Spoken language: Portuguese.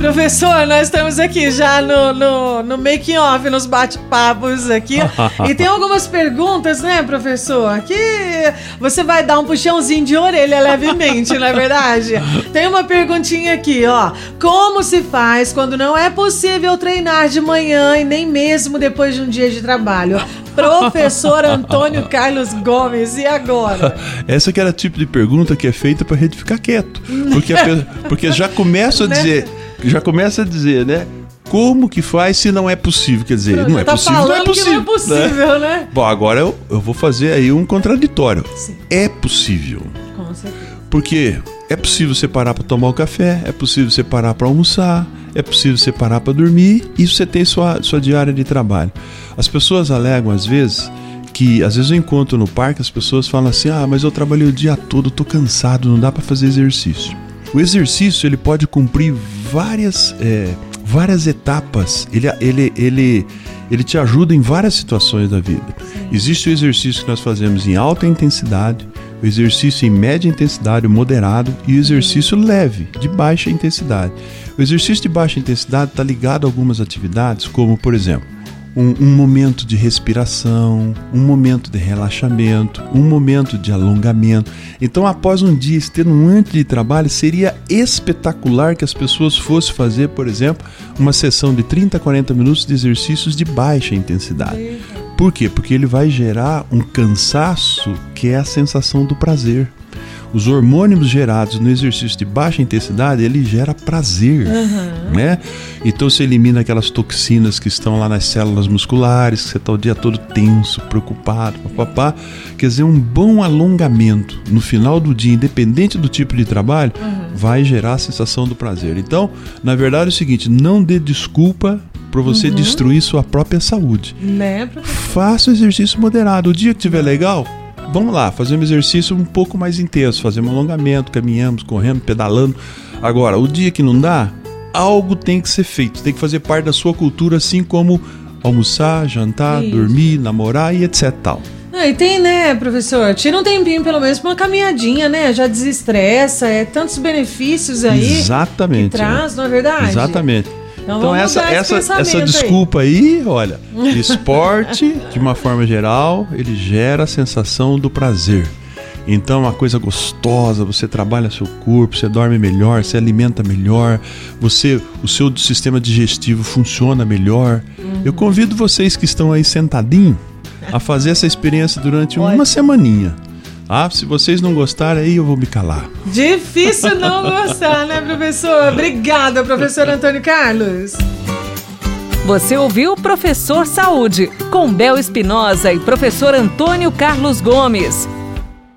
Professor, nós estamos aqui já no, no, no making off, nos bate-papos aqui. e tem algumas perguntas, né, professor? Que você vai dar um puxãozinho de orelha levemente, não é verdade? Tem uma perguntinha aqui, ó. Como se faz quando não é possível treinar de manhã e nem mesmo depois de um dia de trabalho? Professor Antônio Carlos Gomes, e agora? Essa que era o tipo de pergunta que é feita para a gente ficar quieto. Porque, porque já começa a né? dizer já começa a dizer, né? Como que faz se não é possível? Quer dizer, não, é tá possível, não é possível. não é possível, né? né? Bom, agora eu, eu vou fazer aí um contraditório. Sim. É possível. Com certeza. Porque é possível separar para tomar o um café, é possível separar para almoçar, é possível separar para dormir e você tem sua, sua diária de trabalho. As pessoas alegam às vezes que às vezes eu encontro no parque as pessoas falam assim: "Ah, mas eu trabalhei o dia todo, tô cansado, não dá para fazer exercício". O exercício ele pode cumprir várias, é, várias etapas. Ele, ele, ele, ele te ajuda em várias situações da vida. Existe o exercício que nós fazemos em alta intensidade, o exercício em média intensidade, o moderado, e o exercício leve, de baixa intensidade. O exercício de baixa intensidade está ligado a algumas atividades, como por exemplo, um, um, momento de respiração, um momento de relaxamento, um momento de alongamento. Então, após um dia extenuante de trabalho, seria espetacular que as pessoas fossem fazer, por exemplo, uma sessão de 30 a 40 minutos de exercícios de baixa intensidade. Por quê? Porque ele vai gerar um cansaço que é a sensação do prazer os hormônios gerados no exercício de baixa intensidade, ele gera prazer, uhum. né? Então você elimina aquelas toxinas que estão lá nas células musculares, que você está o dia todo tenso, preocupado, papapá. Quer dizer, um bom alongamento no final do dia, independente do tipo de trabalho, uhum. vai gerar a sensação do prazer. Então, na verdade é o seguinte, não dê desculpa para você uhum. destruir sua própria saúde. Né, Faça o exercício moderado. O dia que tiver legal, vamos lá, fazer um exercício um pouco mais intenso, fazer um alongamento, caminhamos, correndo, pedalando. Agora, o dia que não dá, algo tem que ser feito, tem que fazer parte da sua cultura, assim como almoçar, jantar, Isso. dormir, namorar e etc. Tal. Ah, e tem, né, professor? Tira um tempinho, pelo menos, pra uma caminhadinha, né? Já desestressa, é tantos benefícios aí. Exatamente. Que traz, não é verdade? Exatamente. Então, então essa, essa, essa desculpa aí, aí olha, esporte, de uma forma geral, ele gera a sensação do prazer. Então, é uma coisa gostosa, você trabalha seu corpo, você dorme melhor, você alimenta melhor, você, o seu sistema digestivo funciona melhor. Uhum. Eu convido vocês que estão aí sentadinho a fazer essa experiência durante uma semaninha. Ah, se vocês não gostarem, aí eu vou me calar. Difícil não gostar, né, professor? Obrigada, professor Antônio Carlos. Você ouviu Professor Saúde, com Bel Espinosa e professor Antônio Carlos Gomes.